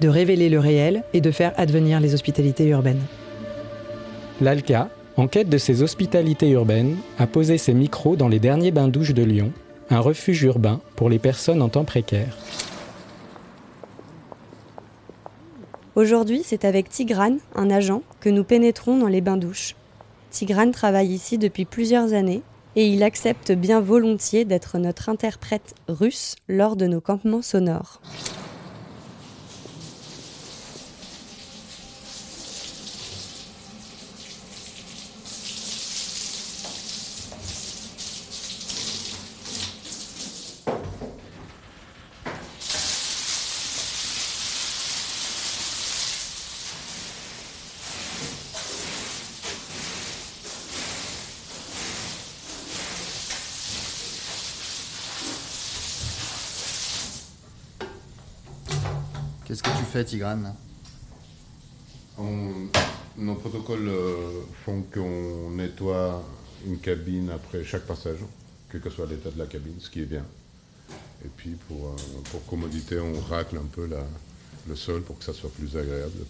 de révéler le réel et de faire advenir les hospitalités urbaines. L'ALCA, en quête de ces hospitalités urbaines, a posé ses micros dans les derniers bains-douches de Lyon, un refuge urbain pour les personnes en temps précaire. Aujourd'hui, c'est avec Tigrane, un agent, que nous pénétrons dans les bains-douches. Tigrane travaille ici depuis plusieurs années et il accepte bien volontiers d'être notre interprète russe lors de nos campements sonores. Qu'est-ce que tu fais, Tigrane nos protocoles euh, font qu'on nettoie une cabine après chaque passage, quel que soit l'état de la cabine, ce qui est bien. Et puis pour, euh, commodité, on racle un peu le sol pour que ça soit plus agréable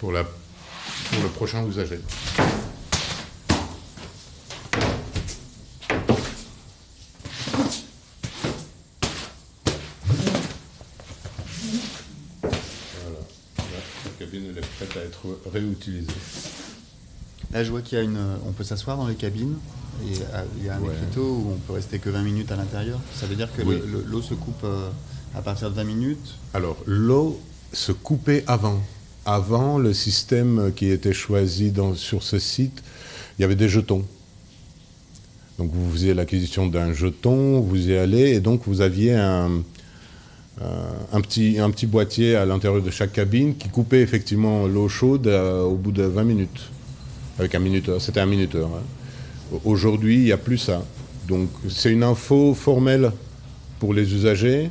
pour, le prochain usager. Cabine elle est prête à être réutilisée. Là, je vois qu'il y a une. On peut s'asseoir dans les cabines. Et euh, il y a un Ouais. écriteau où on peut rester que 20 minutes à l'intérieur. Ça veut dire que Oui. l'eau se coupe euh, à partir de 20 minutes. Alors, l'eau se coupait avant. Avant, le système qui était choisi dans- sur ce site, il y avait des jetons. Donc, vous faisiez l'acquisition d'un jeton, vous y allez, et donc vous aviez un, un, petit, un petit boîtier à l'intérieur de chaque cabine qui coupait effectivement l'eau chaude euh, au bout de 20 minutes. Avec un minuteur, c'était un minuteur. hein. Aujourd'hui, il n'y a plus ça. Donc, c'est une info formelle pour les usagers,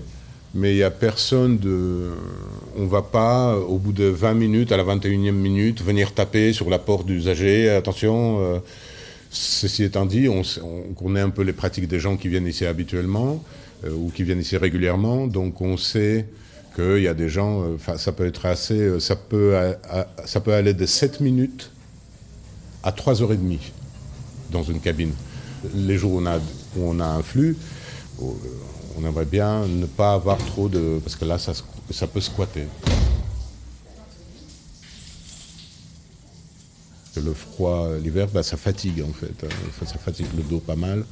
mais il n'y a personne de. On ne va pas, au bout de 20 minutes, à la 21e minute, venir taper sur la porte d'usager. Attention, euh, ceci étant dit, on, connaît un peu les pratiques des gens qui viennent ici habituellement euh, ou qui viennent ici régulièrement, donc on sait qu'il y a des gens. euh, ça peut être assez. euh, Ça peut, ça peut aller de 7 minutes à 3h30 dans une cabine. Les jours où on a, où on a un flux, euh, on aimerait bien ne pas avoir trop de... Parce que là, ça, ça peut squatter. Le froid, euh, l'hiver, bah, ça fatigue en fait. hein. Ça fatigue le dos pas mal.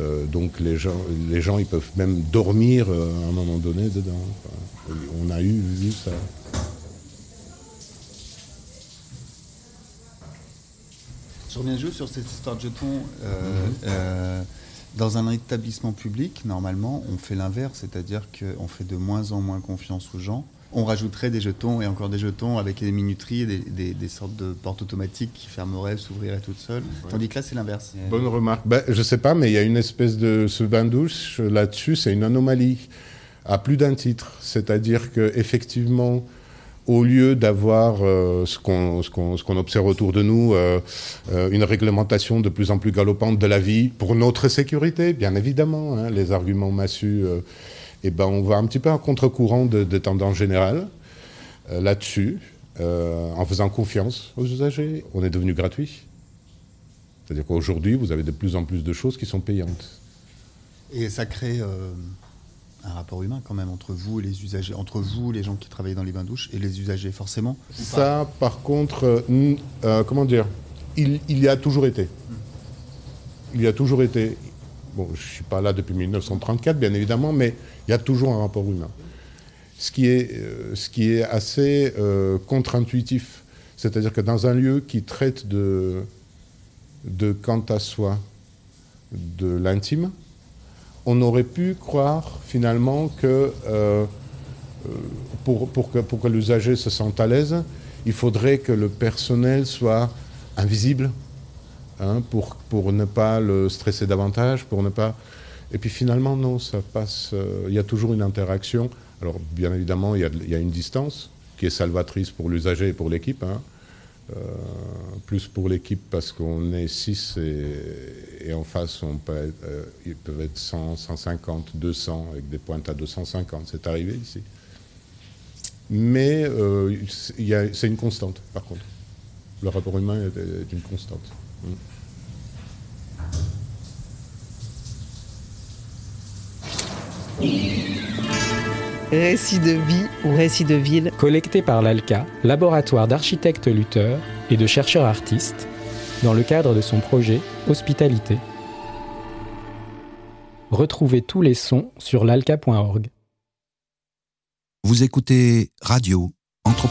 Euh, donc les gens, les gens, ils peuvent même dormir euh, à un moment donné dedans. Enfin, on a eu vu ça. Je reviens juste sur cette histoire de jetons. Euh, euh, dans un établissement public, normalement, on fait l'inverse, c'est-à-dire qu'on fait de moins en moins confiance aux gens. On rajouterait des jetons et encore des jetons avec des minuteries et des, des- des sortes de portes automatiques qui fermeraient, s'ouvriraient toutes seules. Tandis que là, c'est l'inverse. Bonne remarque. Ben, je sais pas, mais il y a une espèce de ce bain douche là-dessus, c'est une anomalie à plus d'un titre. C'est-à-dire que effectivement, au lieu d'avoir euh, ce qu'on observe autour de nous, euh, euh, une réglementation de plus en plus galopante de la vie pour notre sécurité, bien évidemment, hein, les arguments massus, eh ben on va un petit peu à contre-courant de, de tendances générales là-dessus, en faisant confiance aux usagers. On est devenu gratuit. C'est-à-dire qu'aujourd'hui, vous avez de plus en plus de choses qui sont payantes. Et ça crée un rapport humain quand même entre vous et les usagers, entre vous, les gens qui travaillent dans les bains-douches, et les usagers, forcément. Ça, par contre, euh, euh, comment dire, il, y a toujours été. Il y a toujours été. Bon, je ne suis pas là depuis 1934, bien évidemment, mais il y a toujours un rapport humain. Ce qui est, euh, ce qui est assez contre-intuitif. C'est-à-dire que dans un lieu qui traite de, de quant à soi, de l'intime, on aurait pu croire finalement que euh, pour, pour que, pour que l'usager se sente à l'aise, il faudrait que le personnel soit invisible hein, pour, ne pas le stresser davantage, pour ne pas... Et puis finalement, non, ça passe... euh, il y a toujours une interaction. Alors bien évidemment, il y a, de- il y a une distance qui est salvatrice pour l'usager et pour l'équipe. hein. Euh, plus pour l'équipe parce qu'on est 6 et, en face, on peut être, euh, ils peuvent être 100, 150, 200 avec des pointes à 250. C'est arrivé ici. Mais euh, c'est une constante, par contre. Le rapport humain est, une constante. Mm. Récit de vie ou récit de ville, collecté par l'ALCA, laboratoire d'architectes lutteurs et de chercheurs artistes, dans le cadre de son projet Hospitalité. Retrouvez tous les sons sur l'alca.org. Vous écoutez Radio Anthropologie.